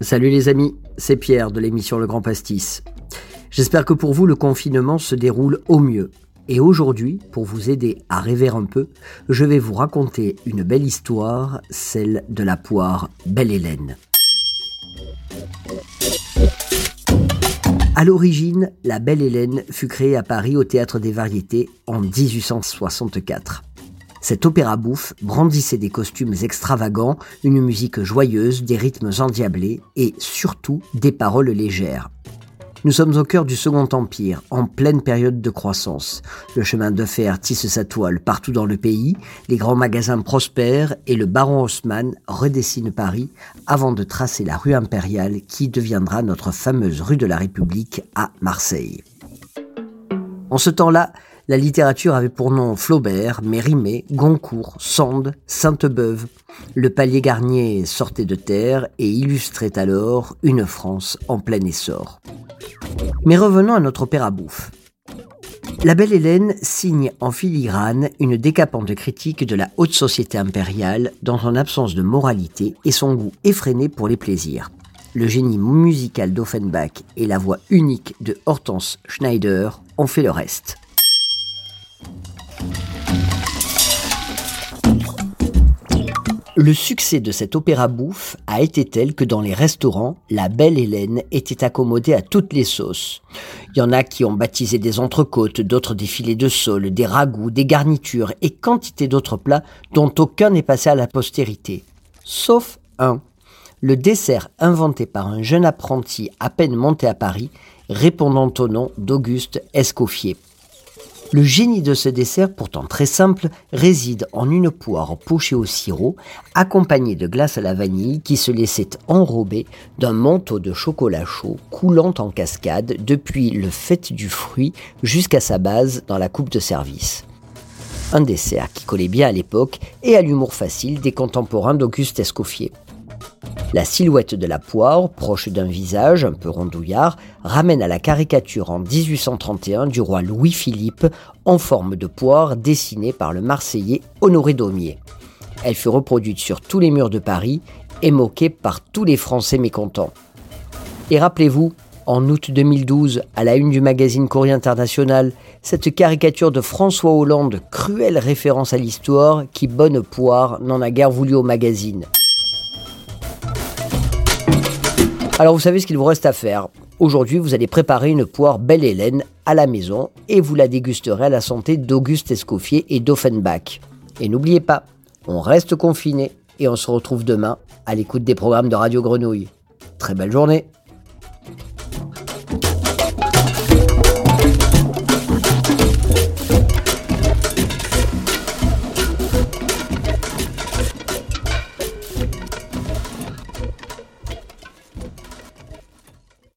Salut les amis, c'est Pierre de l'émission Le Grand Pastis. J'espère que pour vous le confinement se déroule au mieux. Et aujourd'hui, pour vous aider à rêver un peu, je vais vous raconter une belle histoire, celle de la poire Belle Hélène. À l'origine, la Belle Hélène fut créée à Paris au Théâtre des Variétés en 1864. Cet opéra bouffe brandissait des costumes extravagants, une musique joyeuse, des rythmes endiablés et surtout des paroles légères. Nous sommes au cœur du Second Empire, en pleine période de croissance. Le chemin de fer tisse sa toile partout dans le pays, les grands magasins prospèrent et le baron Haussmann redessine Paris avant de tracer la rue impériale qui deviendra notre fameuse rue de la République à Marseille. En ce temps-là, la littérature avait pour nom Flaubert, Mérimée, Goncourt, Sand, Sainte-Beuve. Le palier Garnier sortait de terre et illustrait alors une France en plein essor. Mais revenons à notre opéra bouffe. La belle Hélène signe en filigrane une décapante critique de la haute société impériale dans son absence de moralité et son goût effréné pour les plaisirs. Le génie musical d'Offenbach et la voix unique de Hortense Schneider ont fait le reste. Le succès de cet opéra bouffe a été tel que dans les restaurants, la belle Hélène était accommodée à toutes les sauces. Il y en a qui ont baptisé des entrecôtes, d'autres des filets de sole, des ragoûts, des garnitures et quantité d'autres plats dont aucun n'est passé à la postérité. Sauf un. Le dessert inventé par un jeune apprenti à peine monté à Paris, répondant au nom d'Auguste Escoffier. Le génie de ce dessert, pourtant très simple, réside en une poire pochée au sirop, accompagnée de glace à la vanille qui se laissait enrober d'un manteau de chocolat chaud coulant en cascade depuis le fait du fruit jusqu'à sa base dans la coupe de service. Un dessert qui collait bien à l'époque et à l'humour facile des contemporains d'Auguste Escoffier. La silhouette de la poire, proche d'un visage un peu rondouillard, ramène à la caricature en 1831 du roi Louis-Philippe en forme de poire dessinée par le Marseillais Honoré Daumier. Elle fut reproduite sur tous les murs de Paris et moquée par tous les Français mécontents. Et rappelez-vous, en août 2012, à la une du magazine Courrier International, cette caricature de François Hollande, cruelle référence à l'histoire, qui bonne poire n'en a guère voulu au magazine. Alors vous savez ce qu'il vous reste à faire. Aujourd'hui, vous allez préparer une poire Belle Hélène à la maison et vous la dégusterez à la santé d'Auguste Escoffier et d'Offenbach. Et n'oubliez pas, on reste confiné et on se retrouve demain à l'écoute des programmes de Radio Grenouille. Très belle journée